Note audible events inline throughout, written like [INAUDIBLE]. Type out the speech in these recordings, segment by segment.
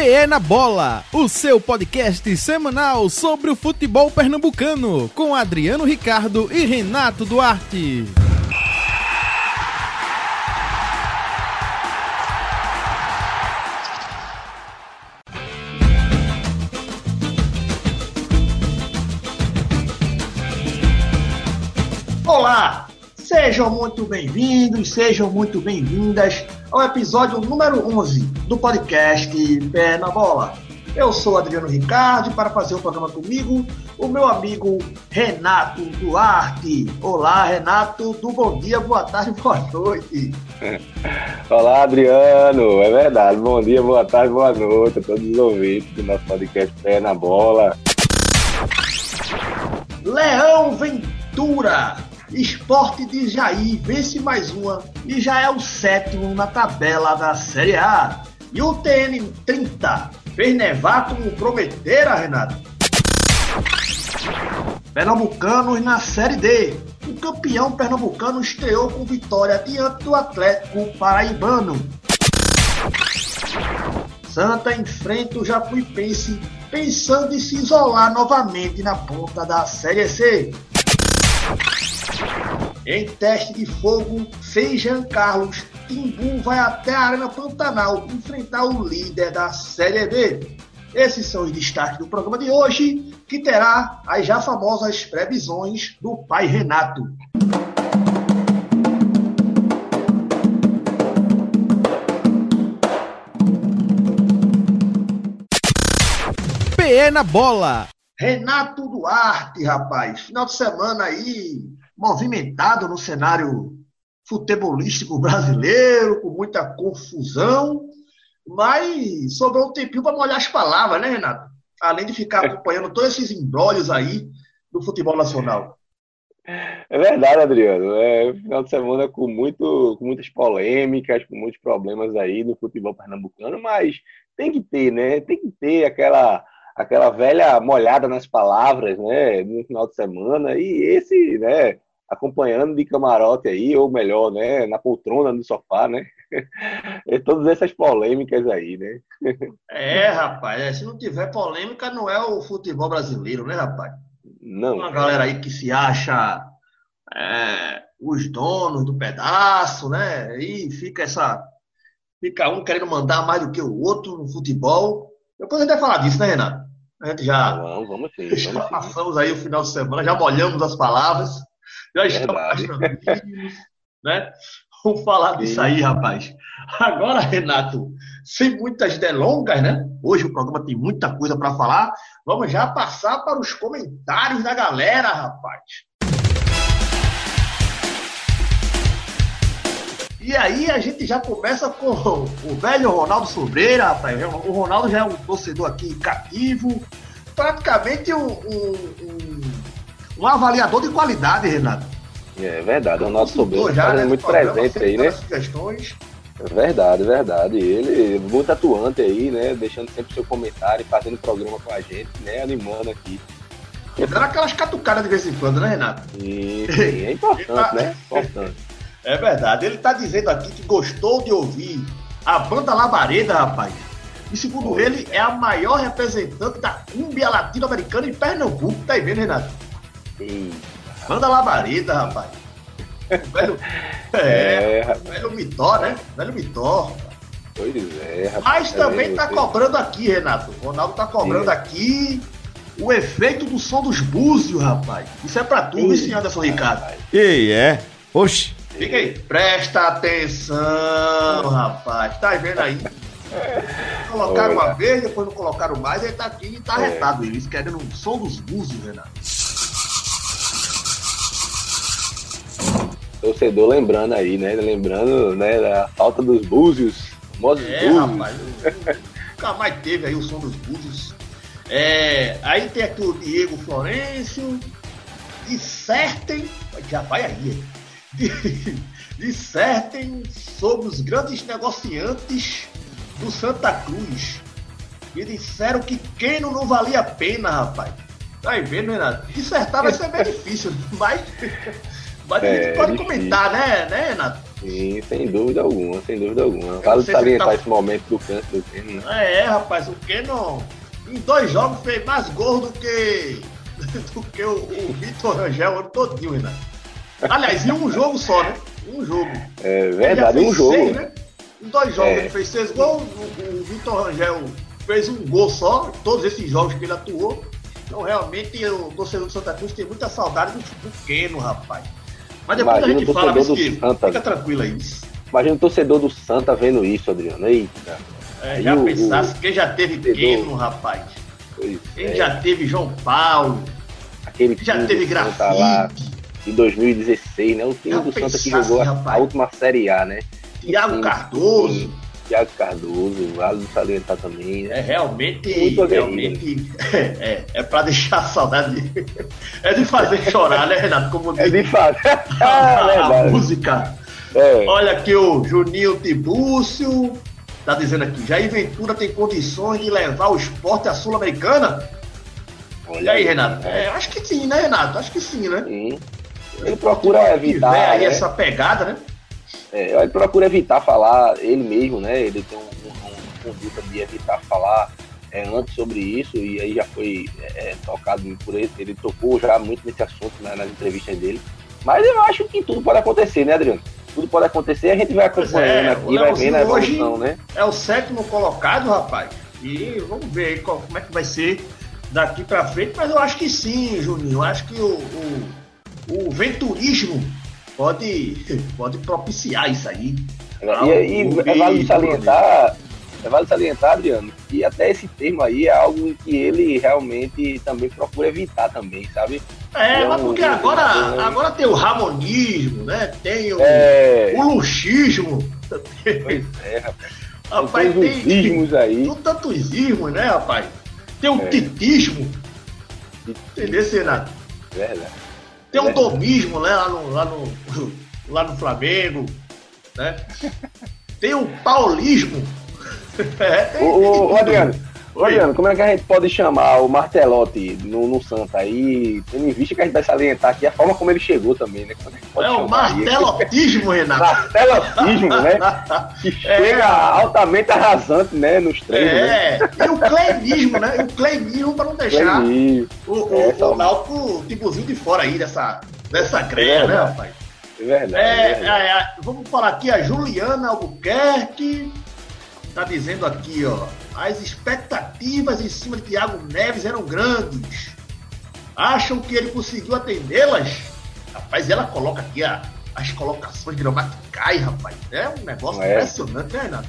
PE na Bola, o seu podcast semanal sobre o futebol pernambucano, com Adriano Ricardo e Renato Duarte. Sejam muito bem-vindos, sejam muito bem-vindas ao episódio número 11 do podcast Pé na Bola. Eu sou Adriano Ricardo e para fazer o programa comigo, o meu amigo Renato Duarte. Olá, Renato, do bom dia, boa tarde, [LAUGHS] boa noite. [LAUGHS] Olá, Adriano, é verdade. Bom dia, boa tarde, boa noite a todos os ouvintes do nosso podcast Pé na Bola. Leão Ventura, Esporte de Jair vence mais uma e já é o sétimo na tabela da Série A. E o TN 30 fez nevar como prometera, Renato. Pernambucanos na Série D. O campeão pernambucano estreou com vitória diante do Atlético Paraibano. Santa enfrenta o Jacuipense pensando em se isolar novamente na ponta da Série C. Em teste de fogo, sem Jean Carlos, Timbu vai até a Arena Pantanal enfrentar o líder da Série B. Esses são os destaques do programa de hoje, que terá as já famosas previsões do pai Renato. PE na Bola. Renato Duarte, rapaz, final de semana aí movimentado no cenário futebolístico brasileiro, com muita confusão, mas sobrou um tempinho para molhar as palavras, né, Renato? Além de ficar acompanhando todos esses embrólios aí do futebol nacional. É verdade, Adriano. É final de semana com, muito, com muitas polêmicas, com muitos problemas aí no futebol pernambucano, mas tem que ter, né? Tem que ter aquela aquela velha molhada nas palavras, né, no final de semana, e esse, né, acompanhando de camarote aí, ou melhor, né, na poltrona, no sofá, né, [LAUGHS] e todas essas polêmicas aí, né. É, rapaz, é, se não tiver polêmica, não é o futebol brasileiro, né, rapaz? Não. Uma galera aí que se acha é, os donos do pedaço, né, e fica essa, fica um querendo mandar mais do que o outro no futebol, depois a gente vai falar disso, né, Renato? A gente já, Vamos, vamos sim. [LAUGHS] já Vamos sim. passamos aí o final de semana, já molhamos as palavras, já estamos né? Vamos falar disso aí, rapaz. Agora, Renato, sem muitas delongas, né? Hoje o programa tem muita coisa para falar. Vamos já passar para os comentários da galera, rapaz. E aí a gente já começa com o velho Ronaldo Sobreira, rapaz. O Ronaldo já é um torcedor aqui cativo, praticamente um, um, um, um avaliador de qualidade, Renato. É verdade, o Ronaldo Consultor Sobreiro já, fazendo né, muito programa, presente aí, né? sugestões. É Verdade, verdade. Ele muito atuante aí, né? Deixando sempre seu comentário, fazendo programa com a gente, né? Animando aqui. Dando aquelas catucadas de vez em quando, né, Renato? E sim, é importante, né? [LAUGHS] Importante. É verdade. Ele tá dizendo aqui que gostou de ouvir a banda Labareda, rapaz. E segundo Olha. ele, é a maior representante da cúmbia latino-americana em Pernambuco. Tá aí vendo, Renato? E, Banda Labareda, rapaz. O [LAUGHS] Velho, é, é, rapaz, velho Mitó, né? Velho Mitó. pois é, rapaz. Mas também tá tá cobrando aqui, Renato. O Ronaldo tá cobrando Sim. aqui o efeito do som dos búzios, rapaz. Isso é pra tu, Ih, esse Anderson Ricardo. E é. Oxi. Fica aí. Presta atenção, rapaz. Tá vendo aí? [LAUGHS] Colocaram uma Olha. vez, depois não colocaram mais, ele tá aqui e tá É. arretado. Eles querendo um som dos búzios, Renato. Torcedor lembrando aí, né? Lembrando, né, da falta dos búzios. Famosos É, búzios. rapaz. [LAUGHS] Nunca mais teve aí o som dos búzios. É, aí tem aqui o Diego Florencio. Dissertem. Já vai aí. [LAUGHS] Dissertem sobre os grandes negociantes do Santa Cruz. E disseram que Keno não valia a pena, rapaz. Tá aí vendo, Renato? Dissertar vai ser bem [LAUGHS] difícil, mas, mas a É, pode difícil. comentar, né, né, Renato? Sim, sem dúvida alguma, sem dúvida alguma. Vale salientar tá... esse momento do canto do Keno. Né? É, rapaz, o Keno em dois jogos fez mais gol do que, [LAUGHS] do que o, o Vitor Rangel o ano todinho, né? Aliás, em um jogo só, né? Um jogo. É verdade, um jogo. Seis, né? Em dois jogos é. ele fez seis gols, o, o Vitor Rangel fez um gol só, todos esses jogos que ele atuou. Então, realmente, o torcedor do Santa Cruz tem muita saudade do pequeno, rapaz. Mas depois Imagina a gente fala, mas que Santa, fica tranquilo aí. Imagina o torcedor do Santa vendo isso, Adriano. Eita. É, já o, pensasse, quem já teve Keno, rapaz? Pois quem é. já teve João Paulo? Aquele que já teve Grafite. Lá, em 2016, né? O time do Santa que jogou a, a última Série A, né? Tiago Cardoso. Thiago Cardoso, vale salientar também. Né? É realmente. Muito realmente [LAUGHS] é, é, é para deixar saudade. [LAUGHS] é de fazer chorar, né, Renato? Como é de fazer. [LAUGHS] a, a música. É. Olha aqui o Juninho Tibúcio. Tá dizendo aqui, Jair Ventura tem condições de levar o esporte à Sul-Americana? Olha aí, Renato. É, acho que sim, né, Renato? Acho que sim, né? Sim. Ele procura evitar. aí né? essa pegada, né? É, ele procura evitar falar ele mesmo, né? Ele tem um, um, um conduta de evitar falar é, antes sobre isso e aí já foi é, tocado por ele. Ele tocou já muito nesse assunto né, nas entrevistas dele. Mas eu acho que tudo pode acontecer, né, Adriano? Tudo pode acontecer, a gente vai acompanhando é, aqui, vai vendo a evolução, né? É o sétimo colocado, rapaz. E vamos ver como é que vai ser daqui para frente, mas eu acho que sim, Juninho. Eu acho que o, o, o venturismo pode, pode propiciar isso aí. E, e é vale salientar, é vale salientar, Adriano, que até esse termo aí é algo que ele realmente também procura evitar também, sabe? É, é mas porque agora, agora tem o ramonismo, né? Tem o, é... o luxismo. Pois é, rapaz. [LAUGHS] rapaz tem, tem ismos aí. Tem tantos ismos, né, rapaz? Tem o é. titismo. Entendeu, Renato? Verdade. Tem um domismo né, lá, no, lá, no, [LAUGHS] lá no Flamengo. Né? Tem o paulismo. [LAUGHS] é, tem, ô, ô, Adriano, Adriano, como é que a gente pode chamar o Martelotti no, no Santa aí, tendo em vista que a gente vai salientar aqui a forma como ele chegou também, né? É, é o martelotismo, Renato. Martelotismo, né? [LAUGHS] Que é. chega altamente arrasante, né, nos treinos. É, né? e o cleinismo, né? E o cleinismo para não deixar o, o, é, o Náutico tipozinho de fora aí dessa, dessa greia, né, rapaz? É verdade, é, é verdade. É, vamos falar aqui a Juliana Albuquerque, tá dizendo aqui, ó as expectativas em cima de Thiago Neves eram grandes. Acham que ele conseguiu atendê-las? Rapaz, ela coloca aqui a, as colocações gramaticais, rapaz. É um negócio é. impressionante, né, Renato?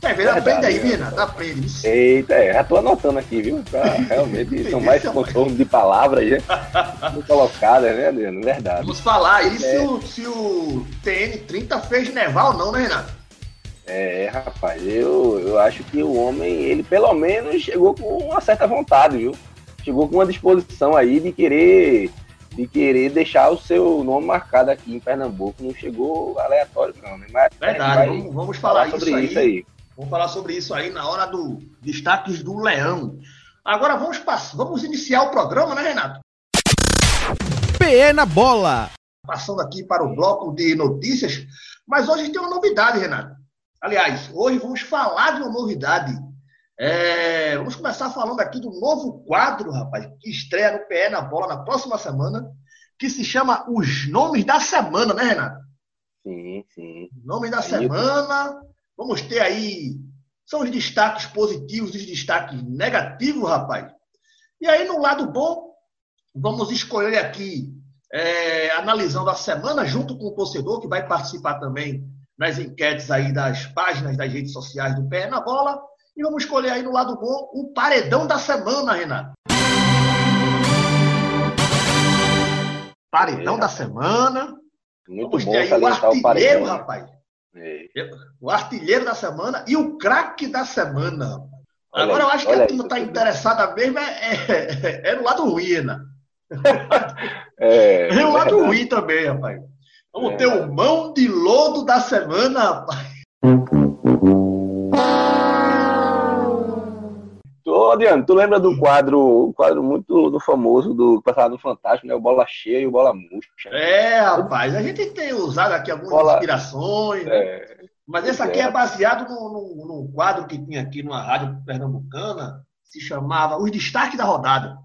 Quer ver? Aprende aí, Renato. Aprende. Eita, é, já tô anotando aqui, viu? Pra, realmente [LAUGHS] são mais contornos de palavras, [LAUGHS] né? colocadas, né, Adriano? Verdade. Vamos falar aí é. se, o, se o TN30 fez nevar ou não, né, Renato? É, rapaz, eu, eu acho que o homem, ele pelo menos chegou com uma certa vontade, viu? Chegou com uma disposição aí de querer de querer deixar o seu nome marcado aqui em Pernambuco. Não chegou aleatório, não, né? Mas Verdade, vamos, vamos falar, falar, sobre isso, isso aí. aí. Vamos falar sobre isso aí na hora do destaques do Leão. Agora vamos passar, vamos iniciar o programa, né, Renato? PE na bola. Passando aqui para o bloco de notícias, mas hoje tem uma novidade, Renato. Aliás, hoje vamos falar de uma novidade. É, vamos começar falando aqui do novo quadro, rapaz, que estreia no PE na bola na próxima semana, que se chama Os Nomes da Semana, né, Renato? Sim, sim. Nomes da aí semana. Vamos ter aí. São os destaques positivos e os destaques negativos, rapaz. E aí, no lado bom, vamos escolher aqui, é, analisando a semana, junto com o torcedor, que vai participar também nas enquetes aí das páginas das redes sociais do Pé na Bola. E vamos escolher aí no lado bom o paredão da semana, Renato. Paredão é. da semana. Muito vamos bom ter aí o artilheiro, o rapaz. É. O artilheiro da semana e o craque da semana. Agora eu acho que a turma está interessada mesmo é, é, é, no lado ruim, né? [LAUGHS] É, é no lado ruim também, rapaz. Vamos é. ter o mão de lodo da semana, rapaz. Tô Adriano, tu lembra do quadro, um quadro muito do famoso do passado no Fantástico, né? O Bola Cheia e o Bola Murcha. É, rapaz, a gente tem usado aqui algumas bola... inspirações, né? é, mas esse aqui é, é baseado num, num, quadro que tinha aqui numa rádio pernambucana, se chamava Os Destaques da Rodada.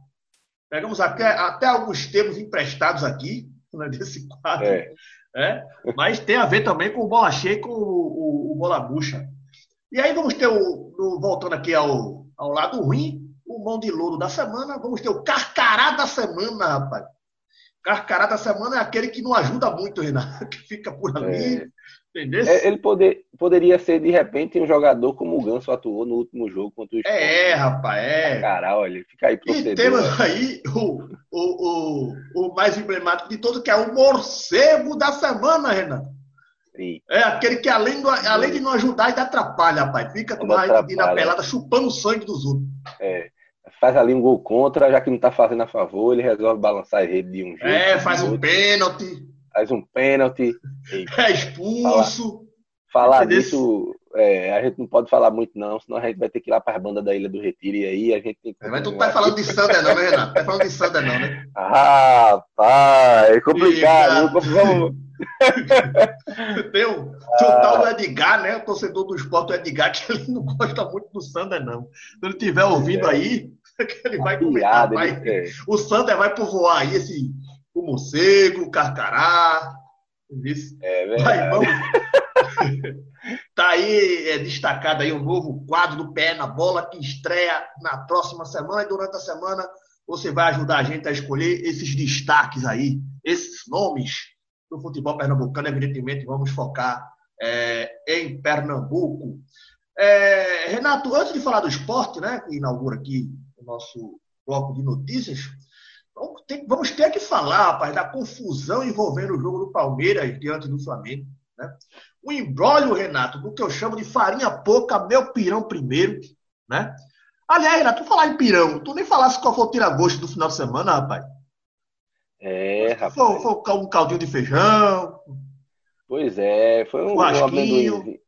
Pegamos até, até alguns termos emprestados aqui, né, desse quadro. É. É, mas tem a ver também com o Bola Cheia e com o, o, o Bola Murcha. E aí vamos ter o, o voltando aqui ao, ao lado ruim, o mão de louro da semana, vamos ter o carcará da semana, rapaz. Carcará da semana é aquele que não ajuda muito, Renato, [LAUGHS] que fica por ali. É. É, ele poder, poderia ser, de repente, um jogador como o Ganso atuou no último jogo contra o Sport. É, rapaz, é. Cara, olha, fica aí procedendo. E temos aí o, o, o, o mais emblemático de todo, que é o morcego da semana, Renato. Sim. É aquele que, além, do, além de não ajudar, ainda atrapalha, rapaz. Fica com uma na pelada chupando o sangue dos outros. É. Faz ali um gol contra, já que não tá fazendo a favor, ele resolve balançar a rede de um jeito. É, faz um pênalti faz um pênalti. [LAUGHS] É expulso. Falar, falar disso, é, a gente não pode falar muito, não, senão a gente vai ter que ir lá para as bandas da Ilha do Retiro e aí a gente tem que. Mas tu não tá falando de Sander, não, né, Renato? Tá falando de Sander, não, né? [LAUGHS] Ah, pá, é complicado. Vamos. [LAUGHS] tem o, tem o tal do Edgar, né? O torcedor do esporte, o Edgar, que ele não gosta muito do Sander, não. Se ele estiver ouvindo é. aí, ele vai comentar. Vai, o Sander vai povoar aí esse o morcego, o carcará. É verdade. vamos... [LAUGHS] tá aí é, destacado aí um novo quadro do Pé na Bola que estreia na próxima semana e durante a semana você vai ajudar a gente a escolher esses destaques aí, esses nomes do futebol pernambucano. Evidentemente, vamos focar é, em Pernambuco. É, Renato, antes de falar do esporte, né, que inaugura aqui o nosso bloco de notícias, Vamos ter, vamos ter que falar, rapaz, da confusão envolvendo o jogo do Palmeiras diante do Flamengo. Né? O embrólio, Renato, do que eu chamo de farinha pouca, meu pirão primeiro. Né? Aliás, Renato, tu falar em pirão, tu nem falasse qual foi o tira-gosto do final de semana, rapaz. É, rapaz. Foi, foi um caldinho de feijão. Pois é, foi um, um amendoim.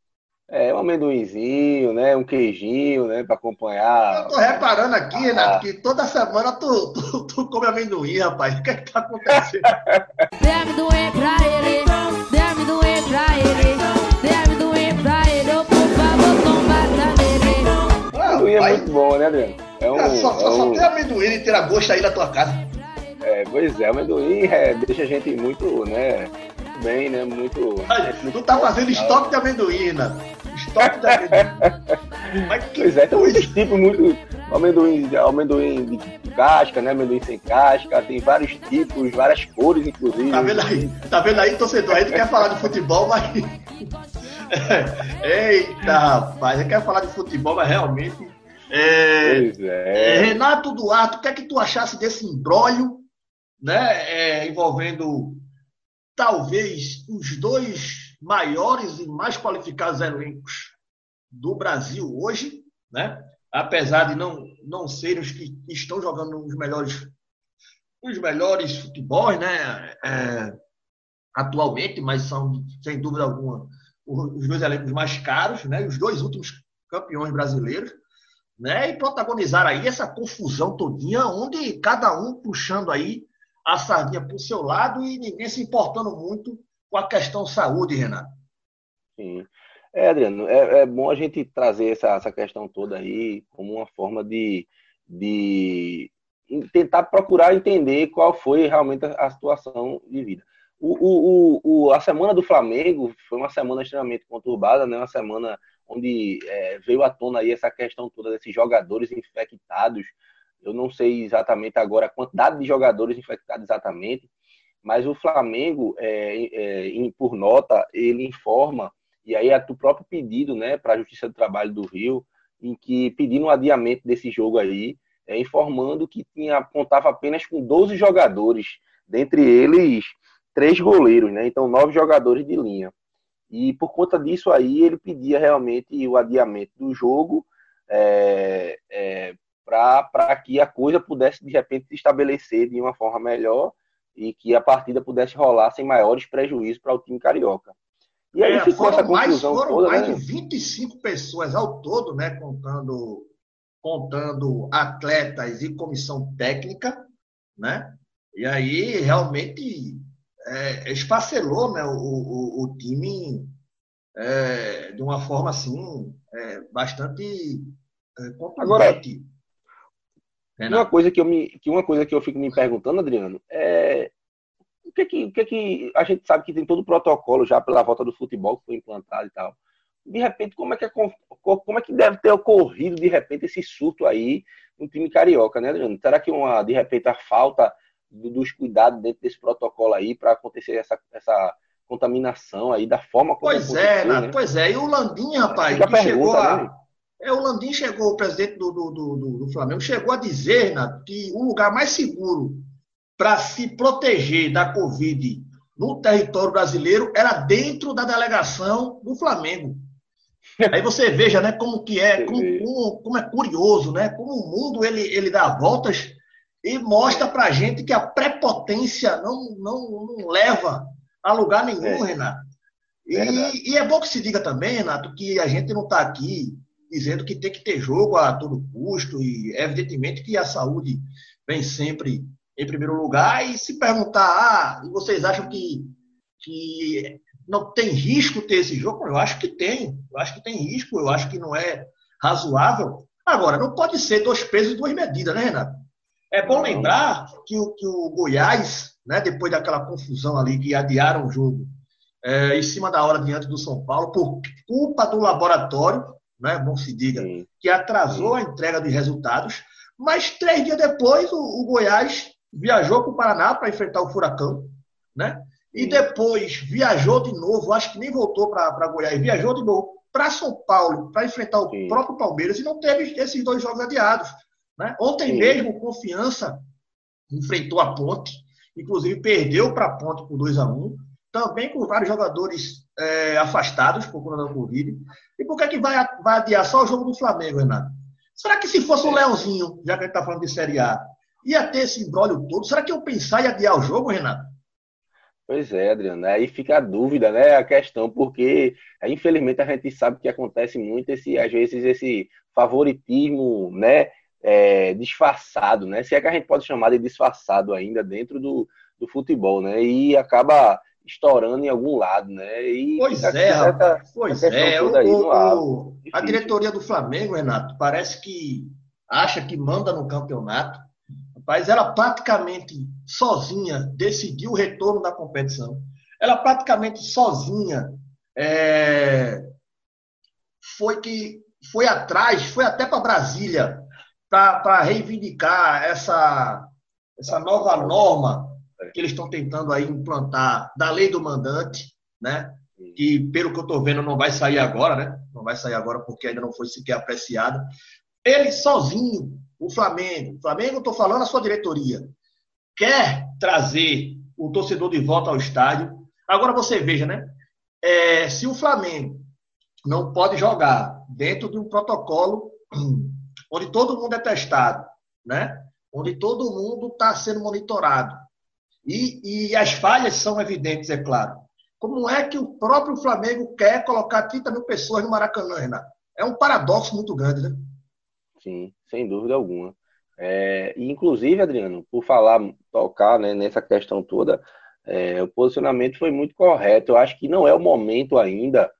É, um amendoinzinho, né? Um queijinho, né? Para acompanhar. Eu tô reparando aqui, ah. Renato, que toda semana tu, tu, tu come amendoim, rapaz. O que é que tá acontecendo? [LAUGHS] Deve doer pra ele, deve doer pra ele, deve doer pra ele, oh, por favor, combata nele. Amendoim é muito bom, né, Adriano? É um, só, só, é um... só tem amendoim e tira gosto aí na tua casa. É, pois é, amendoim é, deixa a gente muito, né? bem, né? Muito. tu tá fazendo estoque de amendoim, amendoim. Mas que pois é, tem muitos tipos, muito. Amendoim, amendoim de casca, né? Amendoim sem casca, tem vários tipos, várias cores, inclusive. Tá vendo aí? Tá vendo aí, torcedor? Aí tu quer falar de futebol, mas. [LAUGHS] Eita, rapaz, eu quero falar de futebol, mas realmente. É... É. É, Renato Duarte, o que é que tu achasse desse embrólio, né? É, envolvendo talvez os dois maiores e mais qualificados elencos do Brasil hoje, né? apesar de não, não serem os que estão jogando os melhores os melhores futebols, né? É, atualmente, mas são, sem dúvida alguma, os dois elencos mais caros, né? os dois últimos campeões brasileiros, né? e protagonizaram aí essa confusão todinha, onde cada um puxando aí a sardinha para o seu lado e ninguém se importando muito com a questão saúde, Renato. Sim. É, Adriano, é, é bom a gente trazer essa, essa questão toda aí como uma forma de, de tentar procurar entender qual foi realmente a situação de vida. O, o, o, a semana do Flamengo foi uma semana extremamente conturbada, né? uma semana onde é, veio à tona aí essa questão toda desses jogadores infectados, eu não sei exatamente agora a quantidade de jogadores infectados exatamente, mas o Flamengo, é, é, por nota, ele informa, e aí é do próprio pedido né, para a Justiça do Trabalho do Rio, em que pedindo um adiamento desse jogo aí, é, informando que tinha, contava apenas com 12 jogadores, dentre eles três goleiros, né? Então, nove jogadores de linha. E por conta disso aí, ele pedia realmente o adiamento do jogo é, é, para que a coisa pudesse, de repente, se estabelecer de uma forma melhor e que a partida pudesse rolar sem maiores prejuízos para o time carioca. E aí é, ficou essa conclusão mais, foram toda. mais né? de 25 pessoas ao todo, né, contando contando atletas e comissão técnica, né? E aí realmente é, esfacelou né, o, o, o time é, de uma forma assim é, bastante é. Agora, uma coisa que eu me, que uma coisa que eu fico me perguntando, Adriano, é o que que, o que que a gente sabe que tem todo o protocolo já pela volta do futebol que foi implantado e tal. De repente, como é que é, como é que deve ter ocorrido de repente esse surto aí no time carioca, né, Adriano? Será que uma de repente a falta dos cuidados dentro desse protocolo aí para acontecer essa, essa contaminação aí da forma como Pois é, né? pois é. E o Landim, rapaz, que pergunta, chegou a, né? É, o Landim chegou, o presidente do, do, do, do Flamengo, chegou a dizer né, que o lugar mais seguro para se proteger da Covid no território brasileiro era dentro da delegação do Flamengo. Aí você veja, né, como que é, como, como, é curioso, né, como o mundo ele, ele dá voltas e mostra pra gente que a prepotência não, não, não leva a lugar nenhum, é. Renato. E, e, é bom que se diga também, Renato, que a gente não está aqui dizendo que tem que ter jogo a todo custo, e evidentemente que a saúde vem sempre em primeiro lugar, e se perguntar, ah, e vocês acham que, que não tem risco ter esse jogo? Eu acho que tem, eu acho que tem risco, eu acho que não é razoável. Agora, não pode ser dois pesos e duas medidas, né, Renato? É bom lembrar que o, que o Goiás, né, depois daquela confusão ali que adiaram o jogo é, em cima da hora diante do São Paulo, por culpa do laboratório, né, bom se diga, Sim. que atrasou Sim. a entrega de resultados, mas três dias depois o, o Goiás viajou para o Paraná para enfrentar o Furacão, né? E Sim. depois viajou de novo, acho que nem voltou para Goiás, viajou de novo para São Paulo para enfrentar o próprio Palmeiras e não teve esses dois jogos adiados. Né? Ontem Sim. mesmo, Confiança enfrentou a Ponte, inclusive perdeu para a Ponte por 2 a 1 também com vários jogadores é, afastados por conta da Covid. E por que, é que vai, vai adiar só o jogo do Flamengo, Renato? Será que se fosse o Leãozinho, já que a gente está falando de Série A, ia ter esse embrólio todo? Será que eu pensar em adiar o jogo, Renato? Pois é, Adriano. Aí fica a dúvida, né? A questão, porque infelizmente a gente sabe que acontece muito esse, às vezes, esse favoritismo, né? é, disfarçado, né? Se é que a gente pode chamar de disfarçado ainda dentro do, do futebol, né? E acaba estourando em algum lado, né? E pois é, essa, pois é. O, o, a diretoria do Flamengo, Renato, parece que acha que manda no campeonato. Mas ela praticamente sozinha decidiu o retorno da competição. Ela praticamente sozinha é, foi que foi atrás, foi até para Brasília para reivindicar essa, essa nova norma que eles estão tentando aí implantar da lei do mandante, né? Que, pelo que eu estou vendo, não vai sair agora, né? Não vai sair agora porque ainda não foi sequer apreciada. Ele sozinho, o Flamengo, o Flamengo, estou falando a sua diretoria, quer trazer o torcedor de volta ao estádio. Agora você veja, né? É, se o Flamengo não pode jogar dentro de um protocolo [CLEARS THROAT] onde todo mundo é testado, né? onde todo mundo está sendo monitorado. E, e as falhas são evidentes, é claro. Como é que o próprio Flamengo quer colocar 30 mil pessoas no Maracanã, Renato? É um paradoxo muito grande, né? Sim, sem dúvida alguma. É, inclusive, Adriano, por falar, tocar né, nessa questão toda, é, o posicionamento foi muito correto. Eu acho que não é o momento ainda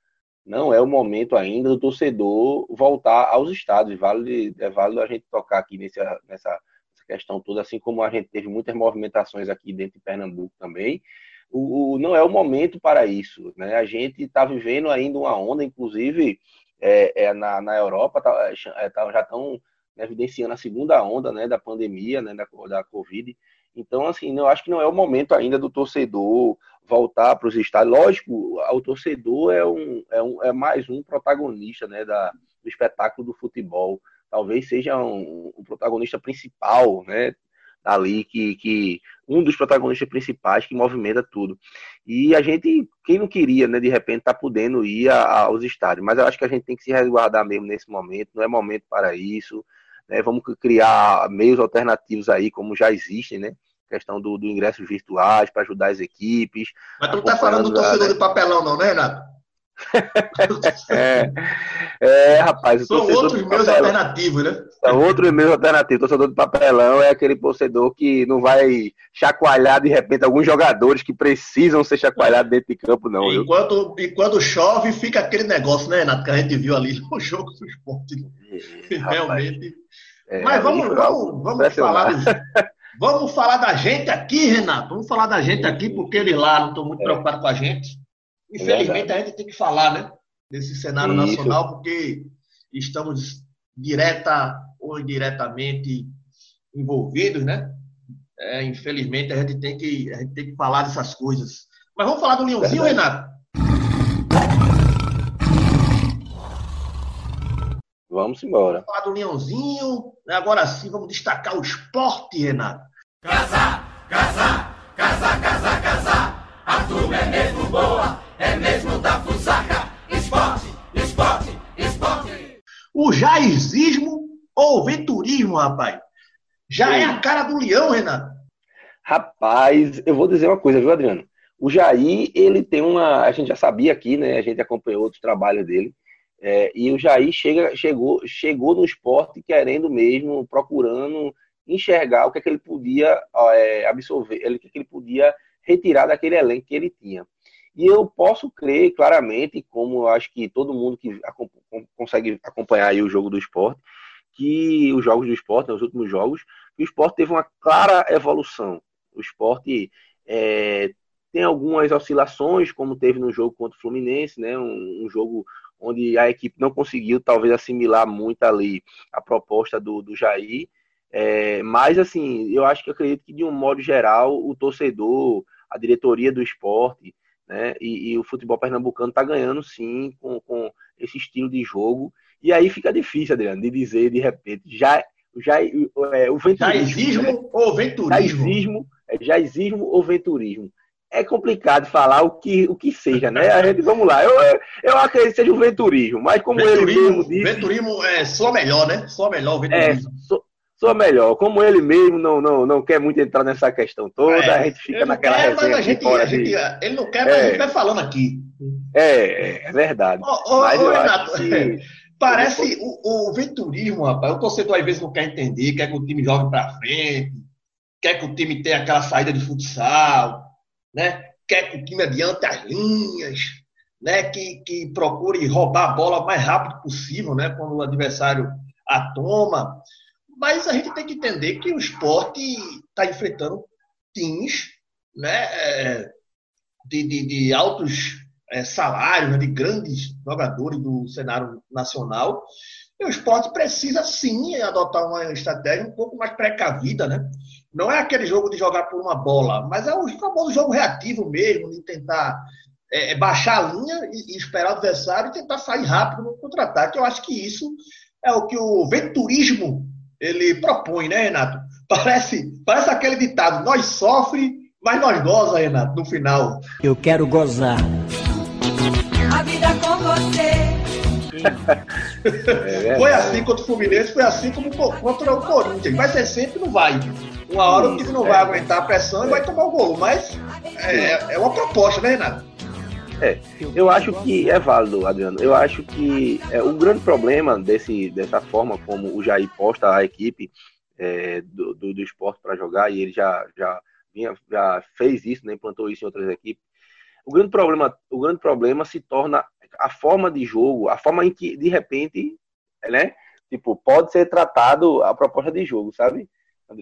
não é o momento ainda do torcedor voltar aos estádios. Vale, é válido a gente tocar aqui nessa, nessa questão toda, assim como a gente teve muitas movimentações aqui dentro de Pernambuco também. O, o não é o momento para isso. Né? A gente está vivendo ainda uma onda, inclusive é, é na, na Europa tá, é, tá, já estão evidenciando a segunda onda né, da pandemia, né, da, da Covid. Então, assim, eu acho que não é o momento ainda do torcedor voltar para os estádios. Lógico, o torcedor é, um, é, um, é mais um protagonista né, da, do espetáculo do futebol. Talvez seja um, um protagonista principal, né? Ali, que, que um dos protagonistas principais que movimenta tudo. E a gente, quem não queria, né, de repente, tá podendo ir a, aos estádios, mas eu acho que a gente tem que se resguardar mesmo nesse momento, não é momento para isso. Né? Vamos criar meios alternativos aí, como já existem, né? questão do, do ingresso virtuais para ajudar as equipes. Mas tu não tá falando do torcedor de papelão, não, né, Renato? [LAUGHS] é, é, rapaz. São outros meus alternativos, né? São outros meus alternativos. O torcedor de papelão é aquele torcedor que não vai chacoalhar de repente alguns jogadores que precisam ser chacoalhados dentro de campo, não. Enquanto, e quando chove, fica aquele negócio, né, Renato, que a gente viu ali [LAUGHS] no jogo do esporte. É, [LAUGHS] Realmente. É, Mas vamos, vamos, vamos falar. Vamos falar da gente aqui, Renato. Vamos falar da gente aqui, porque eles lá não estão muito é. preocupados com a gente. Infelizmente, é a gente tem que falar, né? Desse cenário Isso. nacional, porque estamos direta ou indiretamente envolvidos, né? É, infelizmente, a gente, tem que, a gente tem que falar dessas coisas. Mas vamos falar do Leãozinho, Renato? Vamos embora. Vamos falar do Leãozinho. Agora sim, vamos destacar o esporte, Renato. Casa, casa, é mesmo da fusaca. Esporte, esporte, esporte. O jaizismo ou venturismo, rapaz? Já Sim. é a cara do leão, Renato. Rapaz, eu vou dizer uma coisa, viu, Adriano? O Jair, ele tem uma. A gente já sabia aqui, né? A gente acompanhou outros trabalhos dele. É, e o Jair chega, chegou, chegou no esporte querendo mesmo, procurando enxergar o que, é que ele podia é, absorver, o que, é que ele podia retirar daquele elenco que ele tinha. E eu posso crer claramente, como eu acho que todo mundo que consegue acompanhar o jogo do esporte, que os jogos do esporte, né, os últimos jogos, o esporte teve uma clara evolução. O esporte é, tem algumas oscilações, como teve no jogo contra o Fluminense, né, um, um jogo onde a equipe não conseguiu talvez assimilar muito ali a proposta do, do Jair, é, mas, assim, eu acho que acredito que, de um modo geral, o torcedor, a diretoria do esporte né, e, e o futebol pernambucano está ganhando, sim, com, com esse estilo de jogo. E aí fica difícil, Adriano, de dizer, de repente, já, já é, o venturismo. Jaizismo né? ou venturismo? Jaizismo, é, jaizismo ou venturismo é complicado falar o que, o que seja, né? A gente, vamos lá, eu, eu acredito que seja o venturismo, mas como venturismo, ele mesmo disse... Venturismo é só melhor, né? Só melhor o venturismo. É, so, sou melhor. Como ele mesmo não, não, não quer muito entrar nessa questão toda, é, a gente fica naquela quer, mas a gente, a gente, Ele não quer, mas é, a gente vai falando aqui. É, é verdade. Ô, ô, ô Renato, que... [LAUGHS] parece o, o venturismo, rapaz. O torcedor às vezes não quer entender, quer que o time jogue para frente, quer que o time tenha aquela saída de futsal, né? quer que o time adiante as linhas, né? que, que procure roubar a bola o mais rápido possível, né? quando o adversário a toma. Mas a gente tem que entender que o esporte está enfrentando times né, é, de, de, de altos é, salários, né, de grandes jogadores do cenário nacional. E o esporte precisa sim adotar uma estratégia um pouco mais precavida, né? Não é aquele jogo de jogar por uma bola, mas é o famoso jogo reativo mesmo, de tentar é, é baixar a linha e, e, esperar o adversário e tentar sair rápido no contra-ataque. Eu acho que isso é o que o venturismo ele propõe, né, Renato? Parece, parece aquele ditado: nós sofre, mas nós goza, Renato, no final. Eu quero gozar. A vida com você. É [LAUGHS] foi assim contra o Fluminense, foi assim como contra o Corinthians. Vai ser sempre, não vai. Uma hora o time não é. vai aguentar a pressão e vai tomar o gol. Mas é, é uma proposta, né, Renato? É, eu acho que é válido, Adriano. Eu acho que é, o grande problema desse, dessa forma como o Jair posta a equipe é, do, do, do, esporte para jogar, e ele já, já, vinha, já fez isso, né, implantou isso em outras equipes. O grande, problema, o grande problema se torna a forma de jogo, a forma em que, de repente, né, tipo, pode ser tratado a proposta de jogo, sabe?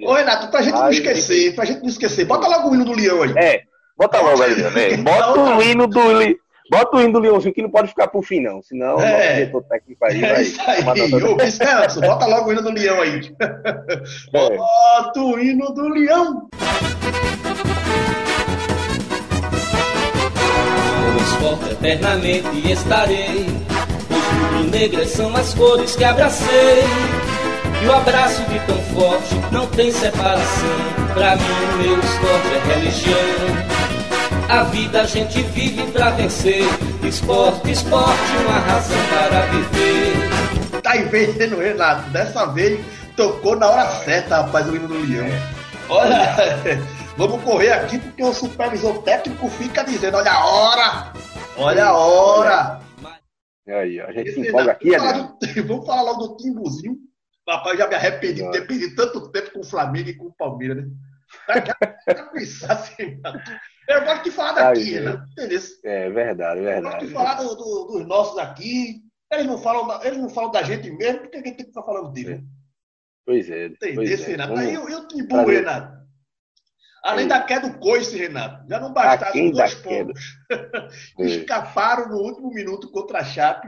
Ô, Renato, pra gente não esquecer, pra gente não esquecer, bota logo o hino do Leão aí. É, Bota logo aí, né? Bota o hino do. Bota o hino do Leãozinho que não pode ficar pro fim, não. Senão é. o diretor técnico aí é vai. Isso aí. Ô, Vicente, bota logo o hino do Leão aí. [LAUGHS] É. Bota o hino do Leão. No esporte eternamente estarei. Os rubro-negras são as cores que abracei. E o abraço de tão forte não tem separação. Pra mim, o meu esporte é religião. A vida a gente vive pra vencer. Esporte, esporte, uma razão para viver. Tá invertendo, Renato. Dessa vez tocou na hora certa, rapaz, o hino do Leão. Olha, [LAUGHS] vamos correr aqui porque o supervisor técnico fica dizendo: olha a hora, olha a hora. Aí, a gente Esse se empolga aqui, Adriano. [LAUGHS] Vamos falar logo do Timbuzinho. Rapaz, já me arrependi de ter perdido tanto tempo com o Flamengo e com o Palmeiras, né? assim, eu gosto de falar daqui, né? Entendeu? É verdade, verdade. Eu gosto de falar do, do, dos nossos aqui. Eles não, falam, eles não falam da gente mesmo, porque alguém tem que estar falando dele. É. Pois é. Entendeu, é. Renato? Aí eu, eu Timbu, Renato. Além é. da queda do coice, Renato, já não bastaram dois pontos. [LAUGHS] Escaparam no último minuto contra a Chape.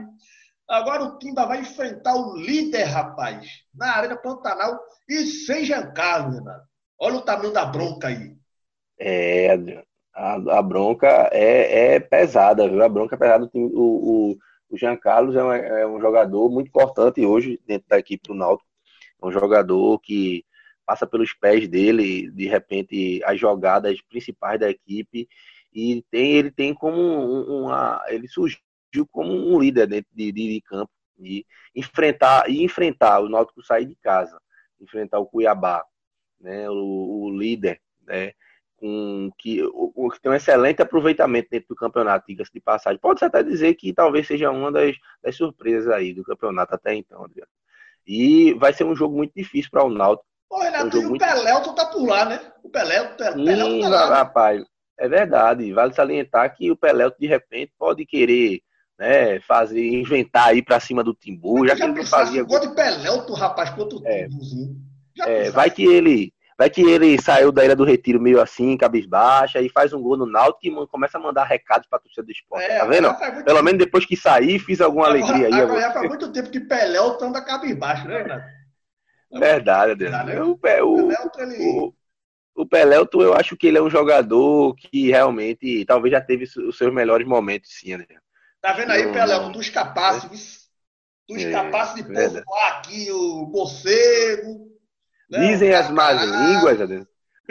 Agora o Timba vai enfrentar o líder, rapaz, na Arena Pantanal e sem Giancarlo, Renato. Olha o tamanho da bronca aí. É, a, a bronca é, é, pesada, viu? A bronca é pesada. O, o, o Jean Carlos é um, é um, jogador muito importante hoje dentro da equipe do Náutico. É um jogador que passa pelos pés dele, de repente, as jogadas principais da equipe. E tem, ele tem como uma. Ele surgiu como um líder dentro de, de, de campo. E enfrentar, e enfrentar o Náutico sair de casa, enfrentar o Cuiabá, né, o, o líder, né, com que, o, que tem um excelente aproveitamento dentro do campeonato, diga-se de passagem. Pode-se até dizer que talvez seja uma das, das surpresas aí do campeonato até então, Adriano. E vai ser um jogo muito difícil para o Náutico. Ô, Renato, é um e o muito... Pelé tá por lá, né? O Pelé, o Pelé, Sim, tá lá. Né? Rapaz, é verdade. Vale salientar que o Pelé, de repente, pode querer né, fazer, inventar aí para cima do Timbu, já, já que ele fazia... Gol de Pelé, rapaz, contra o é, Timbuzinho. É, vai que ele vai que ele saiu da Ilha do Retiro meio assim, cabisbaixa, e faz um gol no Náutico e começa a mandar recados para a torcida do esporte, é, tá vendo? Pelo tempo. menos depois que sair, fiz alguma agora, alegria aí. Agora já faz muito tempo que Pelé anda cabisbaixo, né, Renato? Verdade, Adriano. Né? O, o, o, o Pelelto, eu acho que ele é um jogador que realmente talvez já teve os seus melhores momentos, sim, Adriano. Tá vendo aí, Pelelto? Tu escapasse, tu escapasse de é, aqui, o Bocego, Dizem as más línguas,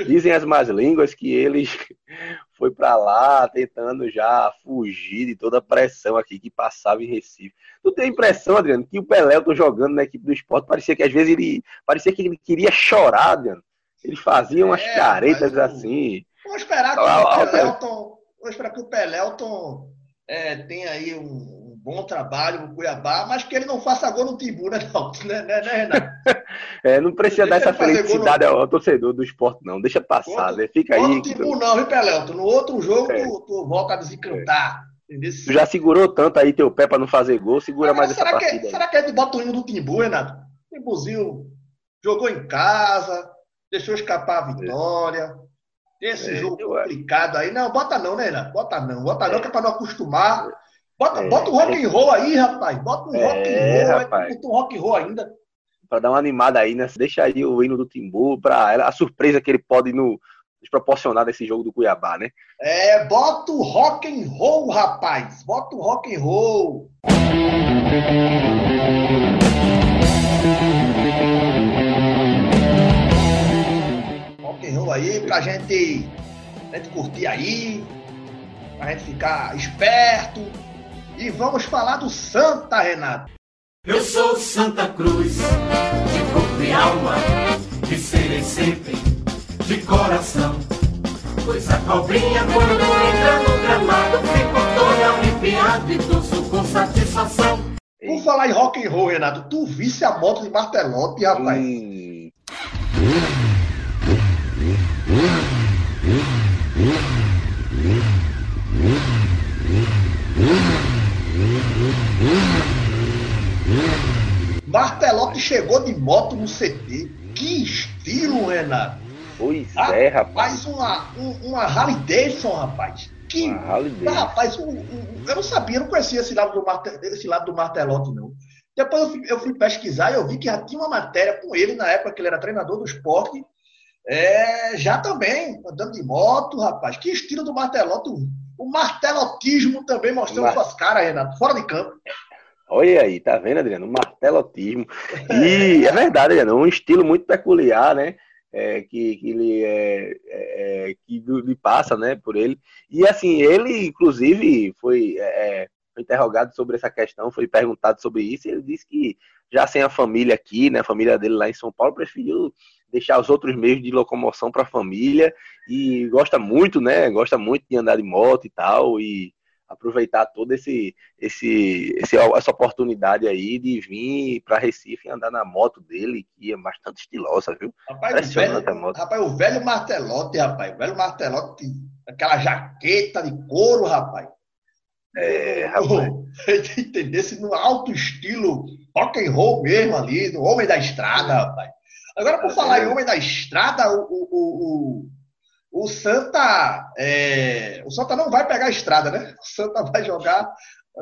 dizem as más línguas que ele [LAUGHS] foi para lá tentando já fugir de toda a pressão aqui que passava em Recife. Tu tem a impressão, Adriano, que o Pelé, eu tô jogando na equipe do esporte, parecia que às vezes ele parecia que ele queria chorar, Adriano. Ele fazia umas é, caretas assim. Vamos esperar que o esperar que o Pelelton é, tenha aí um bom trabalho no Cuiabá, mas que ele não faça gol no Timbu, né, não? Né, né, né Renato? [LAUGHS] é, não precisa dar essa felicidade no... ao torcedor do esporte, não. Deixa passar, né? Fica aí. No Timbu, não, viu, Pelé? No outro jogo, é. tu, tu, volta a desencantar. É. Tu já segurou tanto aí teu pé para não fazer gol, segura mais essa partida. Que, será que a gente bota o hino do Timbu, Renato? Timbuzinho jogou em casa, deixou escapar a vitória. Esse é, jogo complicado aí. Não, bota não, né, Renato? Bota não. Bota não, é. que é pra não acostumar. Bota, é, bota o rock and roll aí, rapaz. Bota um é, rock and roll, rapaz. bota um rock and roll ainda. Pra dar uma animada aí, né? Deixa aí o hino do Timbu pra a surpresa que ele pode no, nos proporcionar nesse jogo do Cuiabá, né? É, bota o rock and roll, rapaz. Bota o rock and roll. Rock and roll aí pra gente, pra gente curtir aí, pra gente ficar esperto e vamos falar do Santa, Renato. Eu sou Santa Cruz, de corpo e alma, de serem sempre, de coração. Pois a cobrinha quando entra no gramado, fico toda arrepiada e torço com satisfação. Por falar em rock and roll, Renato, tu visse a moto de Martelotti, rapaz? Hum. Martelotti chegou de moto no CT. Que estilo, Renato. Pois é, rapaz. Uma, uma Harley Davidson, rapaz. Que, uma Harley Davidson. Rapaz, um, um, eu não sabia, eu não conhecia esse lado do, Marte, esse lado do Martelotti, não. Depois eu fui, eu fui, pesquisar e eu vi que já tinha uma matéria com ele na época que ele era treinador do esporte. É, já também, andando de moto, rapaz. Que estilo do Martelotti. O martelotismo também mostrando Mar... suas caras, Renato, fora de campo. Olha aí, tá vendo, Adriano? Um martelotismo. E [LAUGHS] é verdade, Adriano, um estilo muito peculiar, né? É, que, que ele é, é, é que lhe passa, né, por ele. E assim, ele inclusive foi, é, é, foi, interrogado sobre essa questão, foi perguntado sobre isso, e ele disse que já sem a família aqui, né, a família dele lá em São Paulo, preferiu deixar os outros meios de locomoção para a família e gosta muito, né, gosta muito de andar de moto e tal, e aproveitar toda esse, esse, essa oportunidade aí de vir para Recife e andar na moto dele, que é bastante estilosa, viu? Rapaz, o velho, rapaz, o velho martelote, rapaz, o velho martelote, aquela jaqueta de couro, rapaz. É, rapaz. [LAUGHS] Entendesse no alto estilo rock and roll mesmo ali, do homem da estrada, rapaz. Agora, por falar em homem da estrada, o, o, o, o Santa. É, o Santa não vai pegar a estrada, né? O Santa vai jogar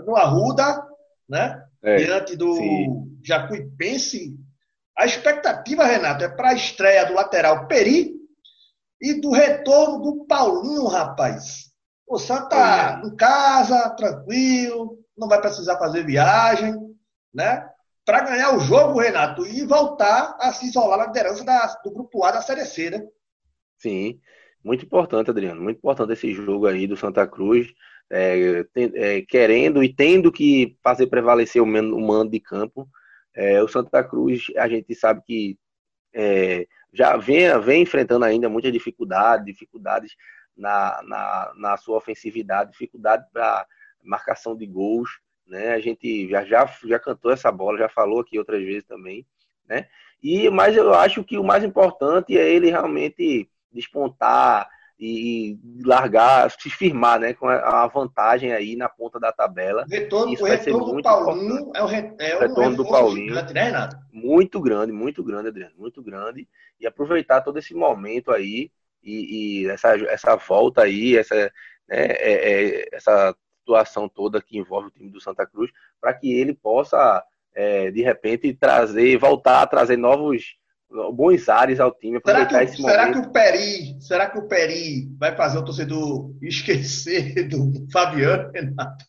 no Arruda, né? É, diante do sim. Jacuipense. A expectativa, Renato, é para a estreia do lateral Peri e do retorno do Paulinho, rapaz. O Santa é. em casa, tranquilo, não vai precisar fazer viagem, né? Para ganhar o jogo, Renato, e voltar a se isolar na liderança da, do grupo A da Série C, né? Sim. Muito importante, Adriano, muito importante esse jogo aí do Santa Cruz, é, é, querendo e tendo que fazer prevalecer o, o mando de campo. É, o Santa Cruz, a gente sabe que é, já vem, vem enfrentando ainda muita dificuldade, dificuldades na, na, na sua ofensividade, dificuldade para marcação de gols. Né? A gente já, já, já cantou essa bola, já falou aqui outras vezes também. Né? E, mas eu acho que o mais importante é ele realmente despontar e largar, se firmar né, com a vantagem aí na ponta da tabela. Retorno, Isso o vai ser muito do Paulinho é o, re, é o retorno do Paulinho. Grande, né, muito grande, muito grande, Adriano, muito grande. E aproveitar todo esse momento aí e, e essa, essa volta aí, essa, né, é, é, essa situação toda que envolve o time do Santa Cruz, para que ele possa, é, de repente, trazer, voltar a trazer novos bons ares ao time, será que, esse será momento. que o Peri, será que o Peri vai fazer o torcedor [LAUGHS] esquecer do Fabiano, Renato?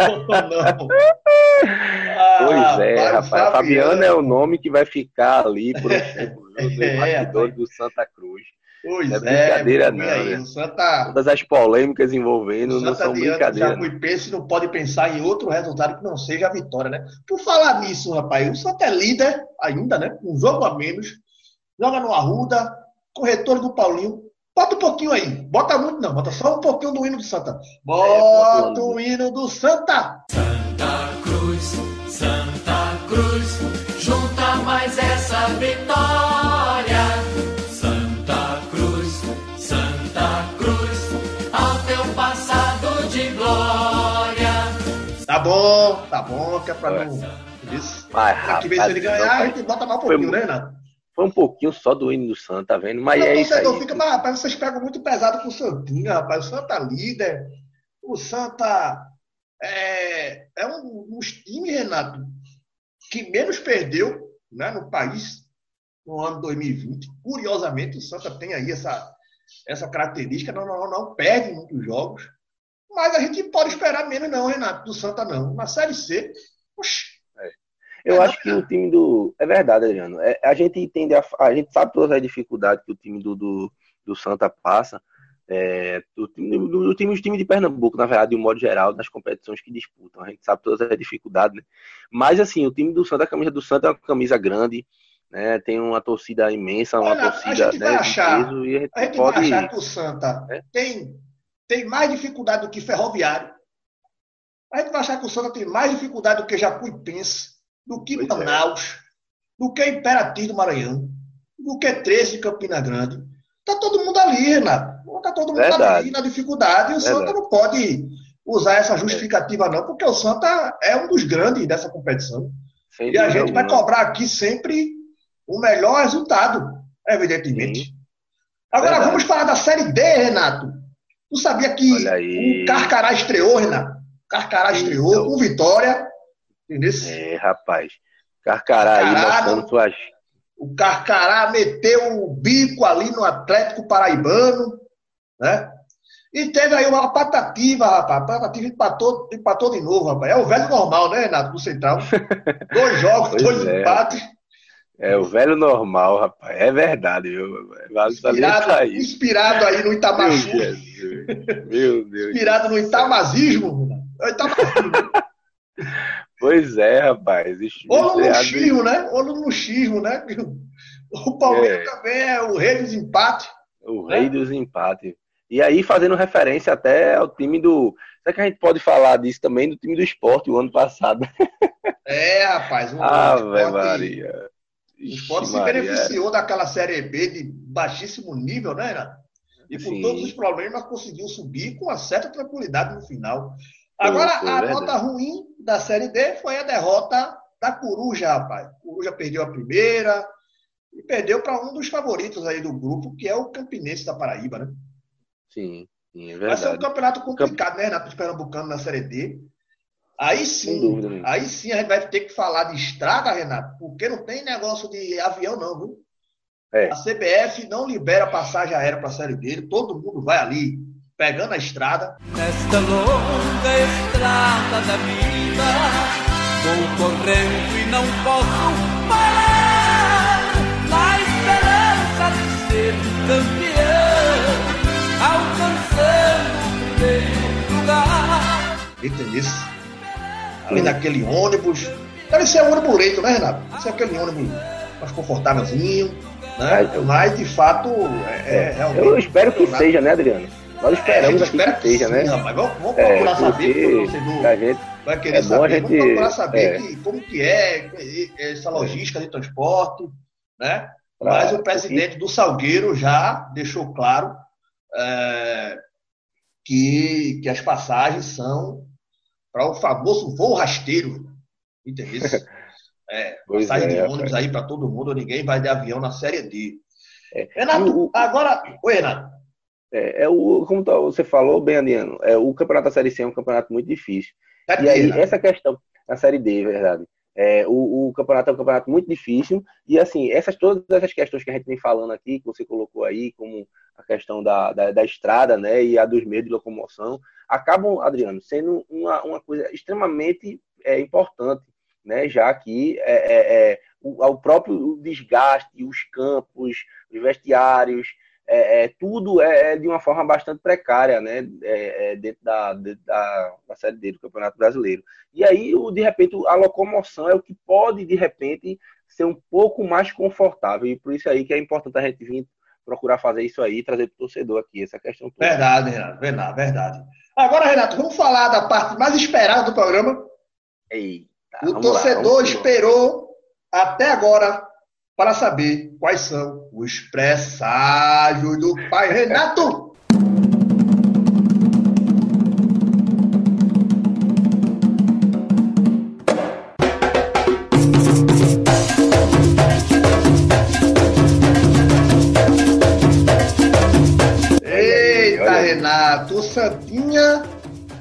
Ou não? Ah, pois é, rapaz. Fabiano. Fabiano é o nome que vai ficar ali pro, [LAUGHS] no é, do Santa Cruz. Pois não é brincadeira, é, não. Aí, né? Santa, Todas as polêmicas envolvendo não são brincadeira. Já pense não pode pensar em outro resultado que não seja a vitória, né? Por falar nisso, rapaz, o Santa é líder ainda, né? Um jogo a menos. Joga no Arruda, com retorno do Paulinho. Bota um pouquinho aí. Bota muito, não. Bota só um pouquinho do hino do Santa. Bota é, o hino do Santa. Santa tá bom, que é pra não. Isso. Mas, rapaz, que vez se ele ganhar, a gente bota mais um pouquinho, foi, né, Renato? Foi um pouquinho só do hino do Santos, tá vendo? Mas, é isso aí. Fica, mas, rapaz, vocês pegam muito pesado com o Santinho, rapaz. O Santa líder. O Santa é, é um dos times, Renato, que menos perdeu né, no país no ano 2020. Curiosamente, o Santa tem aí essa, essa característica, não, não, não perde muitos jogos. Mas a gente pode esperar menos, não, Renato, do Santa, não. Na Série C, oxi. É. Eu é acho que o time do. É verdade, Adriano. É, a gente entende, a... a, gente sabe todas as dificuldades que o time do, do, do Santa passa. É, do, do, do, time, do time de Pernambuco, na verdade, de um modo geral, nas competições que disputam. A gente sabe todas as dificuldades, né? Mas, assim, o time do Santa, a camisa do Santa é uma camisa grande, né? Tem uma torcida imensa, uma Olha, torcida. A gente, né, achar, peso, a gente, a gente pode... vai achar que o Santa é? tem tem mais dificuldade do que Ferroviário. A gente vai achar que o Santa tem mais dificuldade do que Jacuipense, do que pois é. Manaus, é. do que Imperatriz do Maranhão, do que 13 de Campina Grande. Está todo mundo ali, Renato. Está todo mundo Verdade. ali na dificuldade e o Verdade. Santa não pode usar essa justificativa, não, porque o Santa é um dos grandes dessa competição. Sem e a gente vai cobrar aqui sempre o melhor resultado, evidentemente. Sim. Agora Verdade. vamos falar da Série D, Renato. Tu sabia que o Carcará estreou, Renato? Carcará estreou com vitória. Entendeu? É, rapaz. Carcará, Carcará aí mostrando suas. O Carcará meteu o bico ali no Atlético Paraibano, né? E teve aí uma patativa, rapaz. A patativa empatou, empatou de novo, rapaz. É o velho normal, né, Renato, do Central. [LAUGHS] dois jogos, dois é. empates. É o velho normal, rapaz. É verdade, viu? Vale inspirado, aí. inspirado aí no Itamachu. Meu Deus. Inspirado no itamazismo. É itamazismo. pois é, rapaz. Ou no luxismo, né? Ou no luxismo, né? O Palmeiras é. também é o rei dos empates. O rei né? dos empates. E aí, fazendo referência até ao time do. Será que a gente pode falar disso também do time do esporte o ano passado? É, rapaz. Um [LAUGHS] Ave esporte, Maria. O esporte se beneficiou daquela Série B de baixíssimo nível, né, Renato? E por Sim. todos os problemas conseguiu subir com uma certa tranquilidade no final. Agora, a verdade. nota ruim da Série D foi a derrota da Coruja, rapaz. Coruja perdeu a primeira e perdeu para um dos favoritos aí do grupo, que é o Campinense da Paraíba, né? Sim, sim é verdade. Vai ser um campeonato complicado, Camp... né, Renato? Os Pernambucano na Série D. Aí sim, dúvida, aí sim a gente vai ter que falar de estrada, Renato, porque não tem negócio de avião, não, viu? É. A CBF não libera passagem aérea para a Série B, todo mundo vai ali pegando a estrada. Nesta longa estrada da vida, vou correndo e não posso parar, na esperança de ser campeão, alcançando o primeiro lugar. Entendeu? Ali naquele ônibus. Deve ser um ônibus leito, né, Renato? Deve ser aquele ônibus mais confortávelzinho, né? Mas, de fato, é, é realmente. Eu espero que seja, né, Adriano? Nós esperamos é, que, que seja, né? Rapaz. Vamos, vamos procurar é, saber, porque o torcedor vai querer é saber. Gente, vamos procurar saber é. que, como que é essa logística de transporte, né? Mas o presidente do Salgueiro já deixou claro é, que, que as passagens são para o famoso voo rasteiro. Entendeu? [LAUGHS] É, passagem é, de ônibus aí para todo mundo, ninguém vai de avião na série D. É. Renato, o, agora. Oi, Renato. É, é o, como tá, você falou bem, Adriano, é, o campeonato da Série C é um campeonato muito difícil. e aí, né? essa questão, na Série D, é verdade. É, o, o, campeonato é um campeonato muito difícil, e assim, essas, todas essas questões que a gente vem falando aqui, que você colocou aí, como a questão da, da, da estrada, né, e a dos meios de locomoção, acabam, Adriano, sendo uma, uma coisa extremamente é, importante, né? já que é, é, é o, o, próprio desgaste, os campos, os vestiários, é, é, tudo é, de uma forma bastante precária né? dentro da, da, da Série D do Campeonato Brasileiro. E aí, de repente, a locomoção é o que pode, de repente, ser um pouco mais confortável. E por isso aí que é importante a gente vir procurar fazer isso aí, trazer para o torcedor aqui, essa questão. Toda. Verdade, Renato, verdade, verdade. Agora, Renato, vamos falar da parte mais esperada do programa. Eita, o torcedor lá, esperou até agora para saber quais são os presságios do pai Renato. Renato Santinha,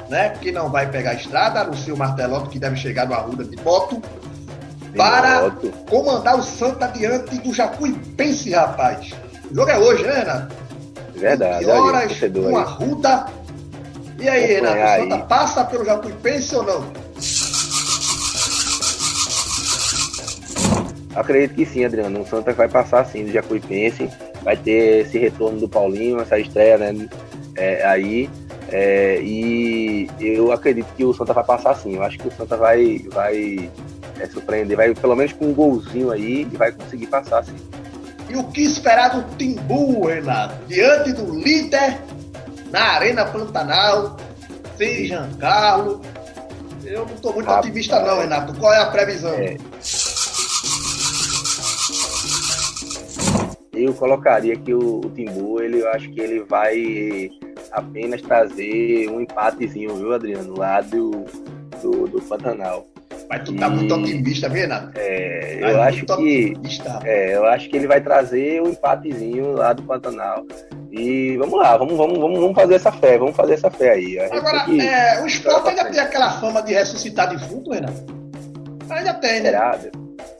né, que não vai pegar a estrada, anuncia o Marteloto que deve chegar no Arruda de moto, para comandar o Santa diante do Jacuipense, rapaz. O jogo é hoje, né, Renato? Verdade. Que horas com Arruda. E aí, Renato, o Santa aí. passa pelo Jacuipense ou não? Acredito que sim, Adriano. O Santa vai passar sim do Jacuipense. Vai ter esse retorno do Paulinho, essa estreia, né? é, aí. É, e eu acredito que o Santa vai passar sim. Eu acho que o Santa vai, vai é, surpreender, vai pelo menos com um golzinho aí e vai conseguir passar sim. E o que esperar do Timbu, Renato? Diante do líder na Arena Pantanal, sem Giancarlo. Eu não estou muito Rapaz, otimista, não, Renato. Qual é a previsão? É. Eu colocaria que o, o Timbu, ele, eu acho que ele vai apenas trazer um empatezinho, viu, Adriano? Lá do, do, do Pantanal. Mas tu tá e, muito otimista, viu, Renato? É, eu acho que. É, eu acho que ele vai trazer um empatezinho lá do Pantanal. E vamos lá, vamos, vamos, vamos, vamos fazer essa fé, vamos fazer essa fé aí. Agora, que... é, o esporte ainda tem aquela fama de ressuscitar defunto, Renato? Ainda tem, né? Será,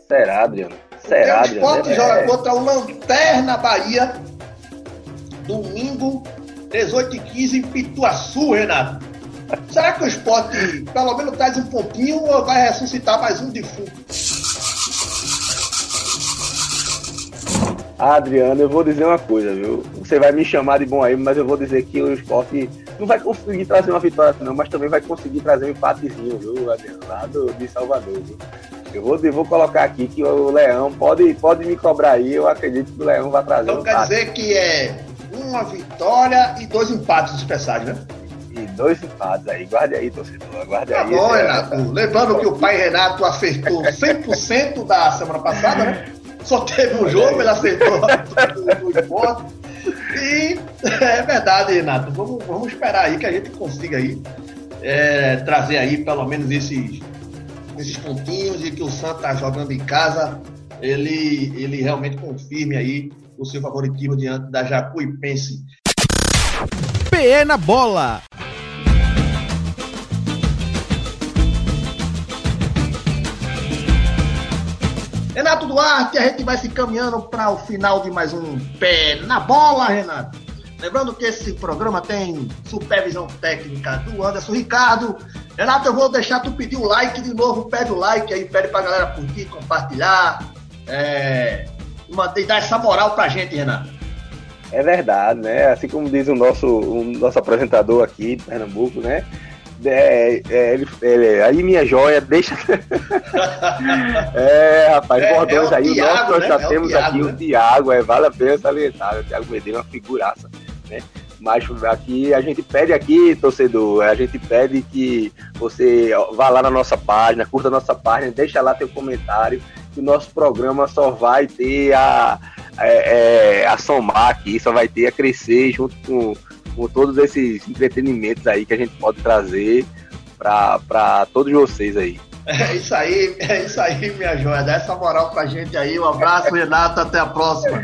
Será, Adriano? Será? O esporte é, joga contra o Lanterna Bahia, domingo 18 e 15 em Pituaçu, Renato. Será que o esporte pelo menos traz um pouquinho ou vai ressuscitar mais um defunto? Adriano, eu vou dizer uma coisa, viu? Você vai me chamar de bom aí, mas eu vou dizer que o esporte não vai conseguir trazer uma vitória, não, mas também vai conseguir trazer um empatezinho, viu, Adriano? Lá do, de Salvador, viu? Eu vou, eu vou colocar aqui que o Leão pode, pode me cobrar aí, eu acredito que o Leão vai trazer então um quer dizer que é uma vitória e dois empates dispersados, né? E dois empates aí. Guarde aí, torcedor. Guarde Tá aí. bom, É, Renato. Lembrando que o pai Renato acertou 100% da semana passada, né? Só teve um jogo, ele acertou esporte. E é verdade, Renato. Vamos, vamos esperar aí que a gente consiga aí é, trazer aí pelo menos esses, esses pontinhos e que o Santa tá jogando em casa, ele, ele realmente confirme aí o seu favoritismo diante da Jacuipense. PE na bola. Renato Duarte, a gente vai se caminhando para o final de mais um Pé na Bola, Renato. Lembrando que esse programa tem supervisão técnica do Anderson Ricardo. Renato, eu vou deixar tu pedir o like de novo. Pede o like aí, pede pra galera curtir, compartilhar. É, dar essa moral pra gente, Renato. É verdade, né? Assim como diz o nosso, o nosso apresentador aqui de Pernambuco, né? É, é, ele, ele- aí minha joia, deixa. [LAUGHS] é, rapaz, É, bordões é aí, o Thiago, nosso nós né? já É temos Thiago, aqui né? o Thiago, é, vale a pena salientar, o Thiago Medeiros é uma figuraça, né? Mas aqui a gente pede aqui, torcedor, a gente pede que você vá lá na nossa página, curta a nossa página, deixa lá teu comentário, que o nosso programa só vai ter a, é, é, a somar aqui, só vai ter a crescer junto com, com todos esses entretenimentos aí que a gente pode trazer para todos vocês aí. É isso aí, é isso aí, minha joia. Dá essa moral pra gente aí. Um abraço, Renato. Até a próxima.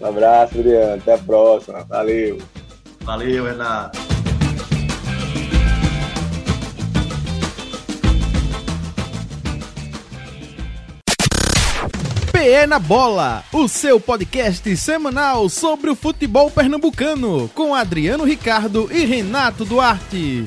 Um abraço, Adriano. Até a próxima. Valeu. Valeu, Renato. PE na bola. O seu podcast semanal sobre o futebol pernambucano. Com Adriano Ricardo e Renato Duarte.